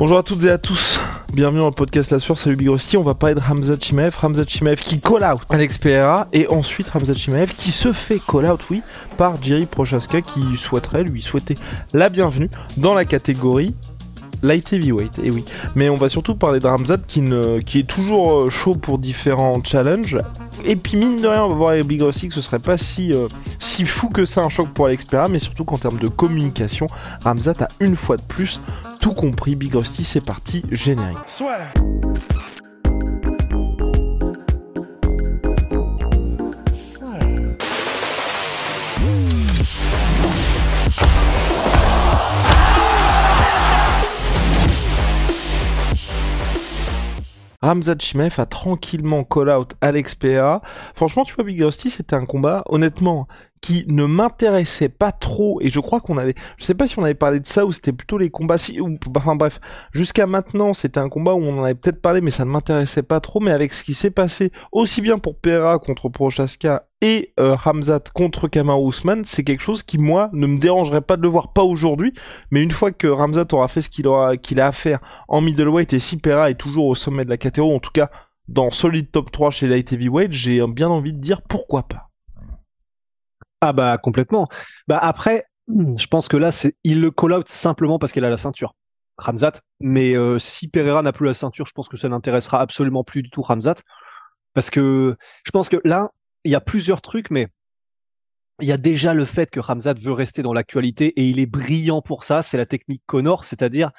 Bonjour à toutes et à tous, bienvenue dans le podcast La Sueur, salut Big Rusty, on va parler de Hamza Chimaev, Hamza Chimaev qui call out Alex Pereira et ensuite Hamza Chimaev qui se fait call out, oui, par Jerry Prochaska qui souhaiterait lui souhaiter la bienvenue dans la catégorie light heavyweight, et oui. Mais on va surtout parler de Ramzat qui, est toujours euh, chaud pour différents challenges. Et puis mine de rien, on va voir avec Big Rusty que ce serait pas si, euh, si fou que ça un choc pour Alex mais surtout qu'en termes de communication, Ramzat a une fois de plus tout compris. Big Rusty, c'est parti, générique. Ramzat Chimaev a tranquillement call out Alex Pereira. Franchement, tu vois, Big Rusty, c'était un combat, honnêtement, qui ne m'intéressait pas trop. Et je crois qu'on avait, je sais pas si on avait parlé de ça ou c'était plutôt les combats, si, ou, enfin bref, jusqu'à maintenant, c'était un combat où on en avait peut-être parlé, mais ça ne m'intéressait pas trop. Mais avec ce qui s'est passé, aussi bien pour Pereira contre Prochaska et euh, contre Kamar Ousmane, c'est quelque chose qui, moi, ne me dérangerait pas de le voir, pas aujourd'hui, mais une fois que Hamzat aura fait ce qu'il aura, qu'il a à faire en middleweight et si Pereira est toujours au sommet de la catégorie, en tout cas, dans solide top 3 chez Light Heavyweight, j'ai bien envie de dire pourquoi pas. Ah bah complètement. Bah après, je pense que là, c'est il le call out simplement parce qu'elle a la ceinture. Ramzat. Mais euh, si Pereira n'a plus la ceinture, je pense que ça n'intéressera absolument plus du tout Ramzat. Parce que je pense que là, il y a plusieurs trucs, mais il y a déjà le fait que Ramzat veut rester dans l'actualité et il est brillant pour ça. C'est la technique Connor, c'est-à-dire,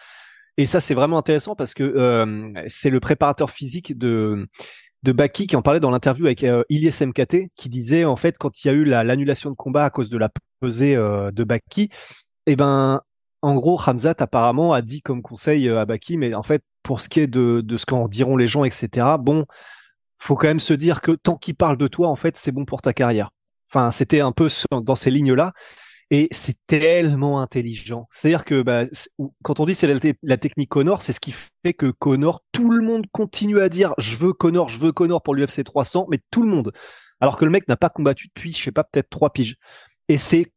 et ça c'est vraiment intéressant parce que euh, c'est le préparateur physique de de Baki qui en parlait dans l'interview avec euh, Ilyes MKT, qui disait en fait quand il y a eu l'annulation de combat à cause de la pesée euh, de Baki, eh ben en gros Hamzat apparemment a dit comme conseil euh, à Baki, mais en fait pour ce qui est de, de ce qu'en diront les gens, etc. Bon, faut quand même se dire que tant qu'il parle de toi, en fait, c'est bon pour ta carrière. Enfin, c'était un peu dans ces lignes-là. Et c'est tellement intelligent. C'est-à-dire que bah, quand on dit c'est la, technique Connor, c'est ce qui fait que Connor, tout le monde continue à dire je veux Connor, je veux Connor pour l'UFC 300, mais tout le monde. Alors que le mec n'a pas combattu depuis, je sais pas, peut-être trois piges. Et c'est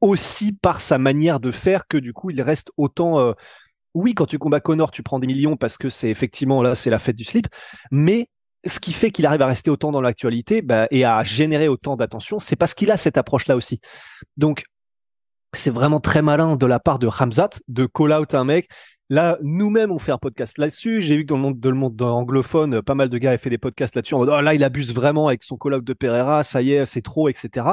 aussi par sa manière de faire que du coup il reste autant. Euh, oui, quand tu combats Connor, tu prends des millions parce que c'est effectivement là, c'est la fête du slip. Mais ce qui fait qu'il arrive à rester autant dans l'actualité bah, et à générer autant d'attention, c'est parce qu'il a cette approche-là aussi. Donc c'est vraiment très malin de la part de Ramzat de call out un mec. Là, nous-mêmes, on fait un podcast là-dessus. J'ai vu que dans le monde, de le monde anglophone, pas mal de gars avaient fait des podcasts là-dessus. En mode, oh là, il abuse vraiment avec son call out de Pereira. Ça y est, c'est trop, etc.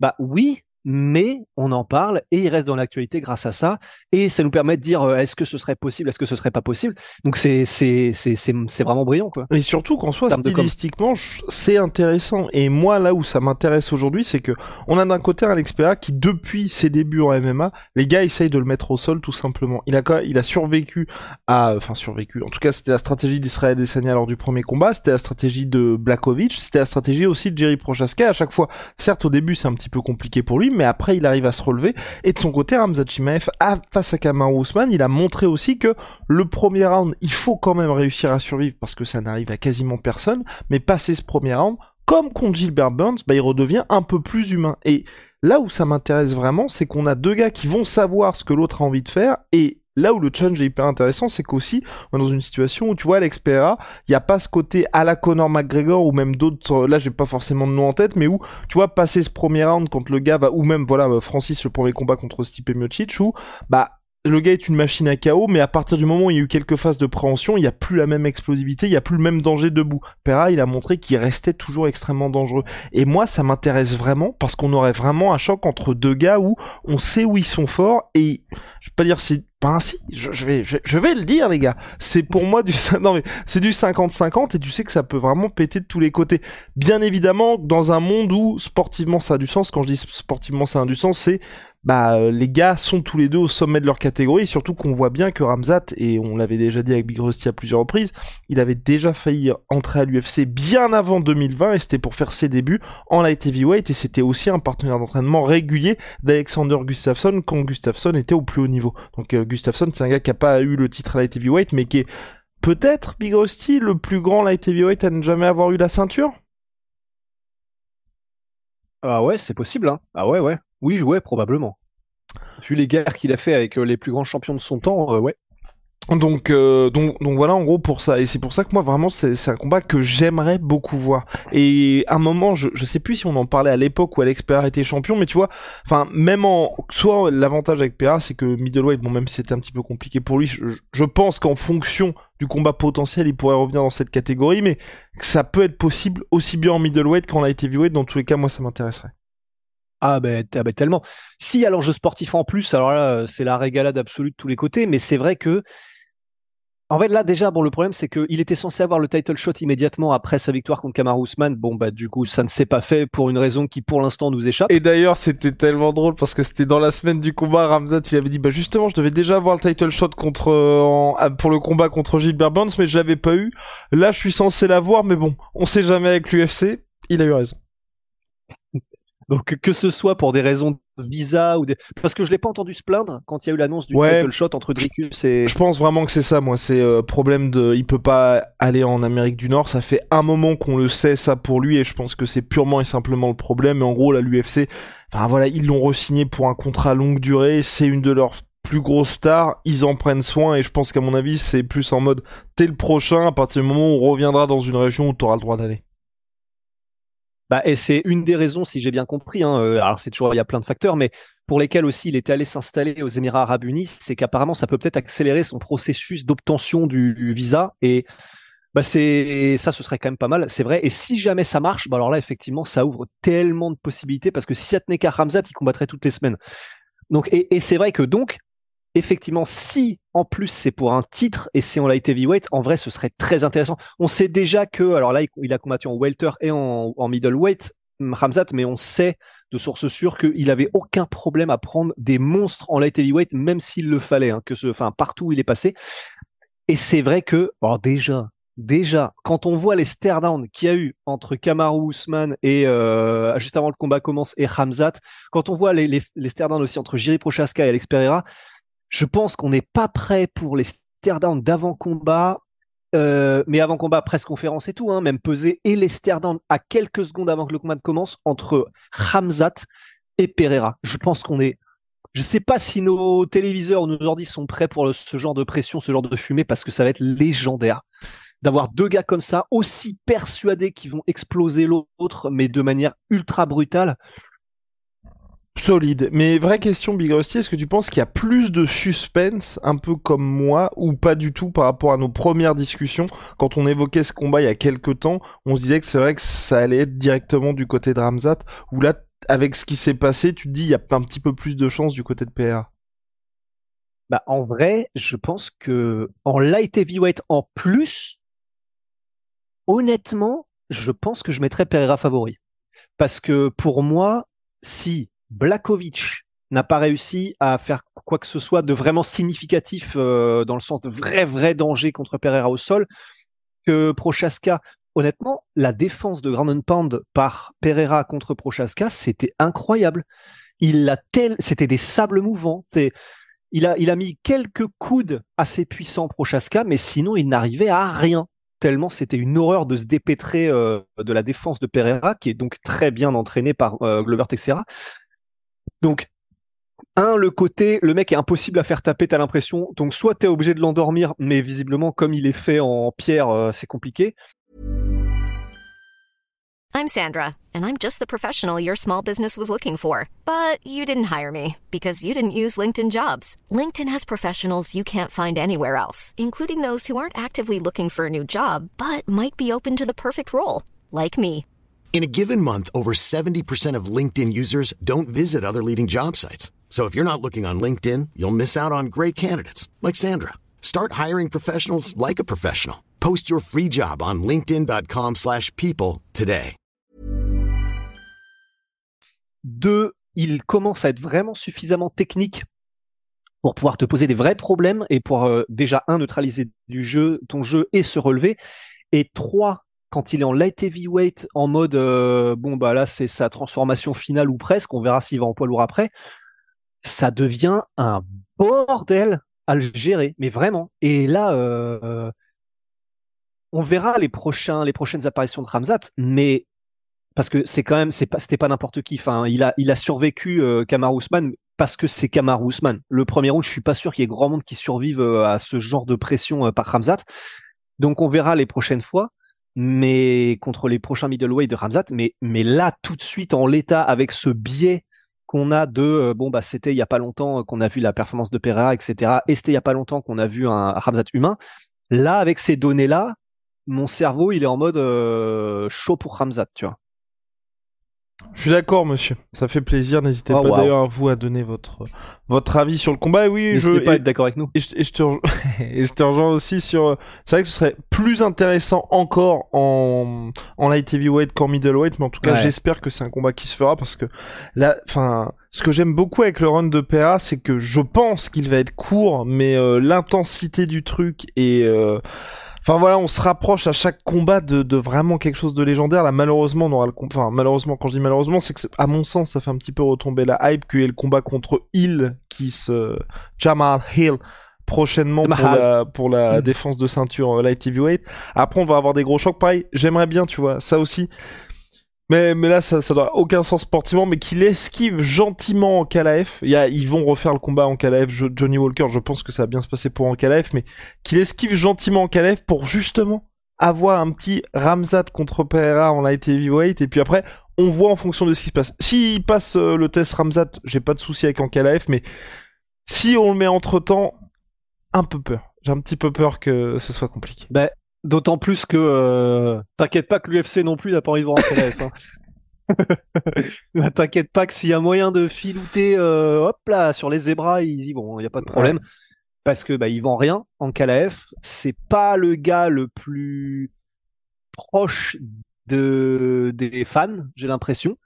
Bah oui, mais on en parle et il reste dans l'actualité grâce à ça et ça nous permet de dire euh, est-ce que ce serait possible, est-ce que ce serait pas possible? Donc c'est c'est c'est c'est vraiment brillant quoi. Et surtout qu'en soit stylistiquement c'est intéressant et moi là où ça m'intéresse aujourd'hui c'est que on a d'un côté un expert qui depuis ses débuts en MMA, les gars essayent de le mettre au sol tout simplement. Il a il a survécu à enfin survécu. En tout cas, c'était la stratégie d'Israël Desania lors du premier combat, c'était la stratégie de Blakovic, c'était la stratégie aussi de Jerry Prochaska à chaque fois. Certes au début c'est un petit peu compliqué pour lui mais après il arrive à se relever. Et de son côté, Ramzat Chimaev, face à Kamaru Ousmane, il a montré aussi que le premier round, il faut quand même réussir à survivre parce que ça n'arrive à quasiment personne, mais passer ce premier round, comme contre Gilbert Burns, bah, il redevient un peu plus humain. Et là où ça m'intéresse vraiment, c'est qu'on a deux gars qui vont savoir ce que l'autre a envie de faire et là où le challenge est hyper intéressant, c'est qu'aussi, on est dans une situation où, tu vois, Alex il n'y a pas ce côté à la Conor McGregor ou même d'autres, là, j'ai pas forcément de nom en tête, mais où, tu vois, passer ce premier round quand le gars va, ou même, voilà, Francis, le premier combat contre Stipe Miocic, où, bah, le gars est une machine à chaos, mais à partir du moment où il y a eu quelques phases de préhension, il n'y a plus la même explosivité, il n'y a plus le même danger debout. Pera, il a montré qu'il restait toujours extrêmement dangereux. Et moi, ça m'intéresse vraiment parce qu'on aurait vraiment un choc entre deux gars où on sait où ils sont forts et je vais pas dire c'est pas ainsi, je, vais je, vais le dire les gars. C'est pour moi du non c'est du 50-50 et tu sais que ça peut vraiment péter de tous les côtés. Bien évidemment, dans un monde où sportivement ça a du sens, quand je dis sportivement ça a du sens, c'est bah les gars sont tous les deux au sommet de leur catégorie, surtout qu'on voit bien que Ramzat, et on l'avait déjà dit avec Big Rusty à plusieurs reprises, il avait déjà failli entrer à l'UFC bien avant 2020, et c'était pour faire ses débuts en light heavyweight, et c'était aussi un partenaire d'entraînement régulier d'Alexander Gustafsson quand Gustafsson était au plus haut niveau. Donc euh, Gustafsson, c'est un gars qui a pas eu le titre light heavyweight, mais qui est peut-être Big Rusty le plus grand light heavyweight à ne jamais avoir eu la ceinture? Ah ouais, c'est possible. Hein. Ah ouais, ouais. Oui, ouais, probablement. Vu les guerres qu'il a fait avec euh, les plus grands champions de son temps, euh, ouais. Donc, euh, donc, donc voilà en gros pour ça. Et c'est pour ça que moi vraiment c'est un combat que j'aimerais beaucoup voir. Et à un moment, je, sais plus si on en parlait à l'époque où Alex Pereira était champion, mais tu vois, enfin même en soit l'avantage avec Pereira c'est que middleweight, bon même si c'était un petit peu compliqué pour lui, je, je pense qu'en fonction du combat potentiel, il pourrait revenir dans cette catégorie, mais ça peut être possible aussi bien en middleweight qu'en light heavyweight. Dans tous les cas, moi ça m'intéresserait. Ah ben, ah ben tellement. Si y a l'enjeu sportif en plus, alors là c'est la régalade absolue de tous les côtés, mais c'est vrai que en fait, là, déjà, bon, le problème, c'est qu'il était censé avoir le title shot immédiatement après sa victoire contre Kamar Ousmane. Bon, bah, du coup, ça ne s'est pas fait pour une raison qui, pour l'instant, nous échappe. Et d'ailleurs, c'était tellement drôle parce que c'était dans la semaine du combat, Ramzat, il avait dit, bah, justement, je devais déjà avoir le title shot contre, euh, ah, pour le combat contre Gilbert Burns, mais je l'avais pas eu. Là, je suis censé l'avoir, mais bon, on sait jamais avec l'UFC. Il a eu raison. Donc que ce soit pour des raisons de visa ou des... parce que je l'ai pas entendu se plaindre quand il y a eu l'annonce du title shot entre Dricus et. Je pense vraiment que c'est ça, moi. C'est euh, problème de, il peut pas aller en Amérique du Nord. Ça fait un moment qu'on le sait ça pour lui et je pense que c'est purement et simplement le problème. Et en gros, là, l'UFC, enfin voilà, ils l'ont re-signé pour un contrat longue durée. C'est une de leurs plus grosses stars, ils en prennent soin et je pense qu'à mon avis c'est plus en mode t'es le prochain à partir du moment où on reviendra dans une région où t'auras le droit d'aller. Bah, et c'est une des raisons, si j'ai bien compris, hein, euh, alors c'est toujours, il y a plein de facteurs, mais pour lesquels aussi il était allé s'installer aux Émirats Arabes Unis, c'est qu'apparemment ça peut peut-être accélérer son processus d'obtention du, visa et bah c'est ça ce serait quand même pas mal, c'est vrai. Et si jamais ça marche, bah alors là effectivement ça ouvre tellement de possibilités parce que si ça tenait qu'à Ramzat, il combattrait toutes les semaines. Donc et, et c'est vrai que donc effectivement, si en plus c'est pour un titre et c'est en light heavyweight, en vrai, ce serait très intéressant. On sait déjà que, alors là, il a combattu en welter et en, middleweight, Ramzat, mais on sait de source sûre qu'il avait aucun problème à prendre des monstres en light heavyweight, même s'il le fallait, hein, que ce, enfin, partout où il est passé. Et c'est vrai que, alors déjà, déjà, quand on voit les stare down qu'il y a eu entre Kamaru Usman et euh, juste avant le combat commence et Ramzat, quand on voit les, les, les aussi entre Jiri Prochaska et Alex Pereira, je pense qu'on n'est pas prêt pour les stare d'avant combat, euh, mais avant combat, presse conférence et tout, hein, même pesé, et les stare à quelques secondes avant que le combat commence entre Hamzat et Pereira. Je pense qu'on est. Je sais pas si nos téléviseurs ou nos ordi sont prêts pour ce genre de pression, ce genre de fumée, parce que ça va être légendaire d'avoir deux gars comme ça, aussi persuadés qu'ils vont exploser l'autre, mais de manière ultra brutale. Solide. Mais vraie question, Big Rusty, est-ce que tu penses qu'il y a plus de suspense, un peu comme moi, ou pas du tout par rapport à nos premières discussions? Quand on évoquait ce combat il y a quelques temps, on se disait que c'est vrai que ça allait être directement du côté de Ramzat, ou là, avec ce qui s'est passé, tu te dis il y a un petit peu plus de chance du côté de PRA bah, en vrai, je pense que en light heavyweight en plus, honnêtement, je pense que je mettrais Pereira favori. Parce que pour moi, si Blakovic n'a pas réussi à faire quoi que ce soit de vraiment significatif euh, dans le sens de vrai vrai danger contre Pereira au sol Prochaska. Honnêtement la défense de Grand Pound par Pereira contre Prochaska c'était incroyable. Il tel c'était des sables mouvants. Il a il a mis quelques coudes assez puissants Prochaska mais sinon il n'arrivait à rien. Tellement c'était une horreur de se dépêtrer euh, de la défense de Pereira qui est donc très bien entraîné par euh, Glover Texera donc, un, le côté, le mec est impossible à faire taper, t'as l'impression. Donc, soit t'es obligé de l'endormir, mais visiblement, comme il est fait en pierre, euh, c'est compliqué. I'm Sandra, and I'm just the professional your small business was looking for. But you didn't hire me because you didn't use LinkedIn jobs. LinkedIn has professionals you can't find anywhere else, including those who aren't actively looking for a new job, but might be open to the perfect role, like me. In a given month, over 70% of LinkedIn users don't visit other leading job sites. So if you're not looking on LinkedIn, you'll miss out on great candidates like Sandra. Start hiring professionals like a professional. Post your free job on linkedin.com/people today. Deux, il commence à être vraiment suffisamment technique pour pouvoir te poser des vrais problèmes et pour euh, déjà un neutraliser du jeu ton jeu et se relever et trois quand il est en light heavyweight en mode euh, bon bah là c'est sa transformation finale ou presque on verra s'il va en poids lourd après ça devient un bordel à le gérer mais vraiment. Et là euh, on verra les prochains les prochaines apparitions de Ramzat mais parce que c'est quand même c'est pas c'était pas n'importe qui. Enfin il a il a survécu euh, Kamar parce que c'est Kamar Ousmane. Le premier round je suis pas sûr qu'il y ait grand monde qui survive euh, à ce genre de pression par Ramzat donc on verra les prochaines fois mais contre les prochains middleweight de Ramzat. Mais, mais là, tout de suite, en l'état, avec ce biais qu'on a de euh, bon bah c'était il y a pas longtemps qu'on a vu la performance de Pereira, etc. Et c'était il y a pas longtemps qu'on a vu un Ramzat humain. Là, avec ces données là, mon cerveau il est en mode euh, chaud pour Ramzat, tu vois. Je suis d'accord, monsieur. Ça fait plaisir. N'hésitez oh, pas d'ailleurs à vous à donner votre votre avis sur le combat. Et oui, je pas être d'accord avec nous. Et je, te rejoins, et je te rejoins aussi sur. C'est vrai que ce serait plus intéressant encore en en light heavyweight qu'en middleweight, mais en tout cas, j'espère que c'est un combat qui se fera parce que là, enfin, ce que j'aime beaucoup avec le run de PA, c'est que je pense qu'il va être court, mais euh, l'intensité du truc et euh, Enfin voilà, on se rapproche à chaque combat de, vraiment quelque chose de légendaire. Là, malheureusement, on aura le enfin malheureusement, quand je dis malheureusement, c'est que à mon sens, ça fait un petit peu retomber la hype qu'il y ait le combat contre Hill qui se Jamal Hill prochainement pour la, pour la mm. défense de ceinture euh, light heavyweight. Après, on va avoir des gros chocs. Pareil, j'aimerais bien, tu vois, ça aussi. Mais, mais là, ça, ça doit aucun sens sportivement, mais qu'il esquive gentiment en a, ils vont refaire le combat en KLF. Johnny Walker, je pense que ça va bien se passer pour en KLF, mais qu'il esquive gentiment en KLF pour justement avoir un petit Ramzat contre Pereira en light heavyweight, et puis après, on voit en fonction de ce qui se passe. S'il passe euh, le test Ramzat, j'ai pas de souci avec en KLF, mais si on le met entre temps, un peu peur. J'ai un petit peu peur que ce soit compliqué. Bah, D'autant plus que euh, t'inquiète pas que l'UFC non plus n'a pas envie de voir en hein. T'inquiète pas que s'il y a moyen de filouter, euh, hop là, sur les zébras, ils y vont, il y a pas de problème. Parce que bah ils vendent rien en KLF. C'est pas le gars le plus proche de des fans, j'ai l'impression.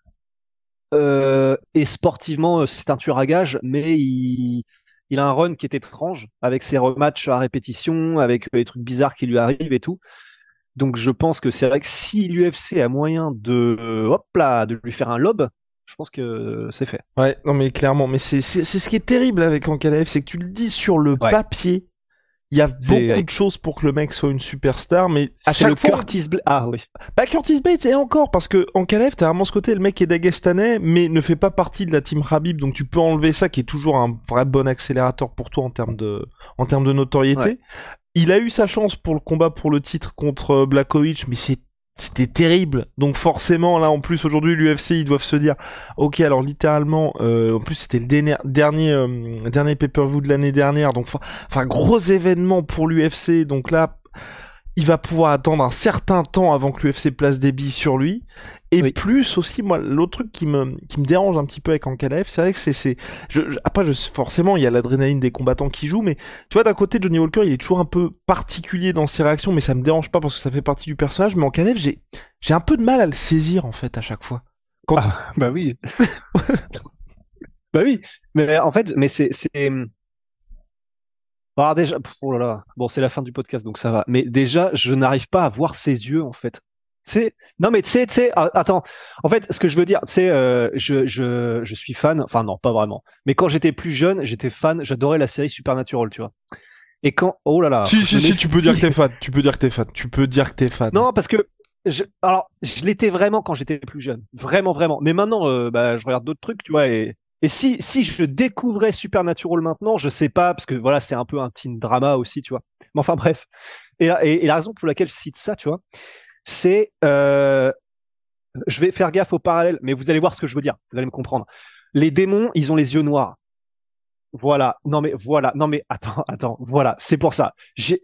Euh, et sportivement, c'est un tueur à gage, mais il il a un run qui est étrange avec ses rematchs à répétition, avec les trucs bizarres qui lui arrivent et tout. Donc je pense que c'est vrai que si l'UFC a moyen de hop là de lui faire un lob, je pense que c'est fait. Ouais, non mais clairement, mais c'est c'est ce qui est terrible avec Ankalaev, c'est que tu le dis sur le papier, il y a beaucoup de choses pour que le mec soit une superstar, mais à chaque fois. Curtis Blade. Ah oui. Bah Curtis Blade, et encore, parce que en Kalev, t'as vraiment ce côté, le mec est dagestanais, mais ne fait pas partie de la team Habib, donc tu peux enlever ça, qui est toujours un vrai bon accélérateur pour toi en termes de, en termes de notoriété. Il a eu sa chance pour le combat pour le titre contre Blakovic, mais c'est c'était terrible. Donc forcément, là, en plus, aujourd'hui, l'UFC, ils doivent se dire, ok, alors littéralement, euh, en plus, c'était le dernier dernier, euh, dernier pay-per-view de l'année dernière, donc enfin, gros événement pour l'UFC. Donc là, il va pouvoir attendre un certain temps avant que l'UFC place des billes sur lui. Et plus aussi, moi, l'autre truc qui me, qui me dérange un petit peu avec Ankalaev, c'est vrai que c'est, c'est, je, après, je, forcément, il y a l'adrénaline des combattants qui jouent, mais tu vois, d'un côté, Johnny Walker, il est toujours un peu particulier dans ses réactions, mais ça me dérange pas parce que ça fait partie du personnage, mais Ankalaev, j'ai, j'ai un peu de mal à le saisir, en fait, à chaque fois. Ah, bah oui. bah oui. Mais en fait, mais c'est, c'est, alors déjà, oh là là, bon, c'est la fin du podcast, donc ça va. Mais déjà, je n'arrive pas à voir ses yeux, en fait. Non mais tu sais, tu sais, ah, attends. En fait, ce que je veux dire, c'est, euh, je, je, je suis fan. Enfin non, pas vraiment. Mais quand j'étais plus jeune, j'étais fan. J'adorais la série Supernatural, tu vois. Et quand, oh là là. Si si si, tu peux dire que t'es fan. Tu peux dire que t'es fan. Tu peux dire que t'es fan. Non, parce que je, alors, je l'étais vraiment quand j'étais plus jeune, vraiment, vraiment. Mais maintenant, euh, bah, je regarde d'autres trucs, tu vois, et et si, si je découvrais Supernatural maintenant, je sais pas, parce que voilà, c'est un peu un teen drama aussi, tu vois. Mais enfin, bref. Et, et, la raison pour laquelle je cite ça, tu vois, c'est, euh, je vais faire gaffe au parallèle, mais vous allez voir ce que je veux dire, vous allez me comprendre. Les démons, ils ont les yeux noirs. Voilà. Non mais voilà. Non mais attends, attends. Voilà. C'est pour ça.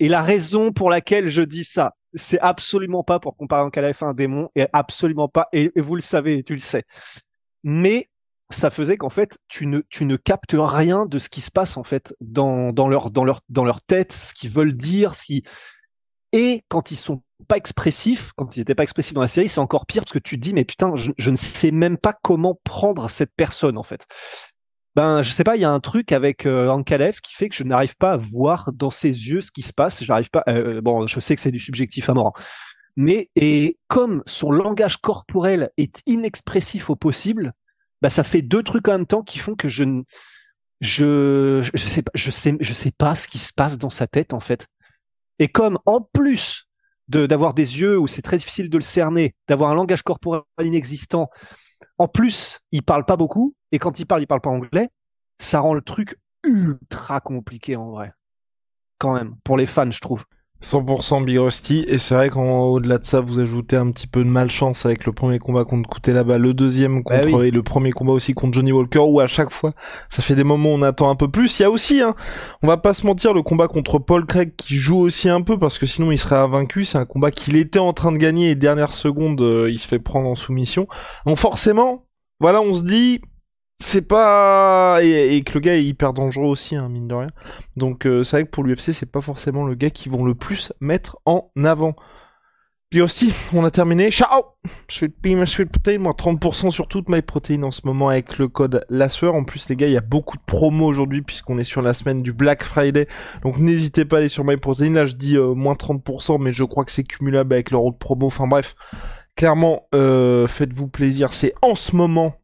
Et la raison pour laquelle je dis ça, c'est absolument pas pour comparer KLF à un démon, et absolument pas. Et, et vous le savez, tu le sais. Mais ça faisait qu'en fait tu ne tu ne captes rien de ce qui se passe en fait dans dans leur dans leur dans leur tête ce qu'ils veulent dire ce qui et quand ils sont pas expressifs, quand ils étaient pas expressifs dans la série, c'est encore pire parce que tu te dis mais putain, je, ne sais même pas comment prendre cette personne en fait. Ben je sais pas, il y a un truc avec euh, qui fait que je n'arrive pas à voir dans ses yeux ce qui se passe. J'arrive pas. Euh, bon, je sais que c'est du subjectif à mort, hein. mais et comme son langage corporel est inexpressif au possible, bah ça fait deux trucs en même temps qui font que je ne je, je sais pas, je sais, je sais pas ce qui se passe dans sa tête en fait. Et comme en plus d'avoir des yeux où c'est très difficile de le cerner, d'avoir un langage corporel inexistant, en plus il parle pas beaucoup et quand il parle, il parle pas anglais, ça rend le truc ultra compliqué en vrai. Quand même, pour les fans, je trouve. 100% Big Rusty, et c'est vrai qu'au-delà de ça, vous ajoutez un petit peu de malchance avec le premier combat contre Couté là-bas, le deuxième bah contre, et le premier combat aussi contre Johnny Walker, où à chaque fois, ça fait des moments où on attend un peu plus. Il y a aussi, hein, on va pas se mentir, le combat contre Paul Craig qui joue aussi un peu, parce que sinon il serait invaincu, c'est un combat qu'il était en train de gagner, et dernière seconde, euh, il se fait prendre en soumission. Donc forcément, voilà, on se dit, c'est pas et, que le gars est hyper dangereux aussi hein, mine de rien. Donc euh, c'est vrai que pour l'UFC c'est pas forcément le gars qui vont le plus mettre en avant. Puis aussi on a terminé. Ciao! Sweet pea sweet protein moi 30% sur toute my protein en ce moment avec le code LASSEUR. En plus les gars il y a beaucoup de promos aujourd'hui puisqu'on est sur la semaine du Black Friday. Donc n'hésitez pas à aller sur my protein. Là je dis euh, moins 30% mais je crois que c'est cumulable avec leur autre promo. Enfin bref. Clairement euh, faites-vous plaisir. C'est en ce moment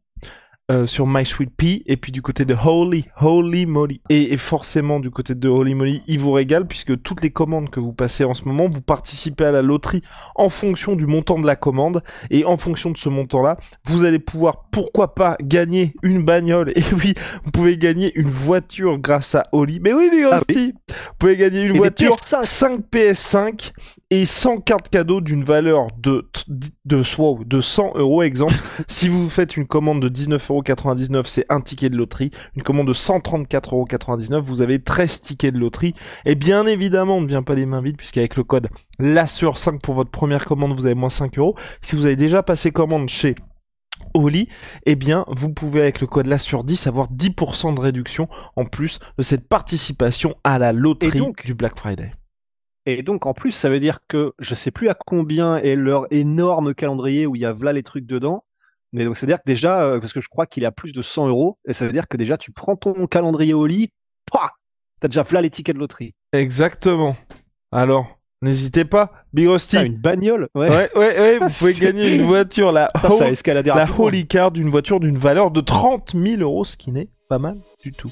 euh, sur My Sweet Pea et puis du côté de Holy Holy Moly. Et, forcément du côté de Holy Moly il vous régale puisque toutes les commandes que vous passez en ce moment vous participez à la loterie en fonction du montant de la commande. Et en fonction de ce montant là vous allez pouvoir pourquoi pas gagner une bagnole. Et oui vous pouvez gagner une voiture grâce à Holy. Mais oui mais aussi ah vous pouvez gagner une voiture 5 PS5 et 100 cartes cadeaux d'une valeur de de, de 100 euros exemple si vous faites une commande de 19 euros 99 c'est un ticket de loterie. Une commande de 134,99€, vous avez 13 tickets de loterie. Et bien évidemment, on ne vient pas les mains vides, puisqu'avec le code LASSUR5 pour votre première commande, vous avez moins 5 euros. Si vous avez déjà passé commande chez Oli, eh bien, vous pouvez avec le code LASSUR10 avoir 10% de réduction en plus de cette participation à la loterie du Black Friday. Et donc, en plus, ça veut dire que je sais plus à combien est leur énorme calendrier où il y a là les trucs dedans. Mais donc, c'est-à-dire que déjà, euh, parce que je crois qu'il a plus de 100 euros, et ça veut dire que déjà, tu prends ton calendrier au lit, t'as déjà là les tickets de loterie. Exactement. Alors, n'hésitez pas, Big Rusty. une bagnole, ouais. Ouais, ouais, vous pouvez gagner une voiture, la, ça la Holy Card, une voiture d'une valeur de 30 000 euros, ce qui n'est pas mal du tout.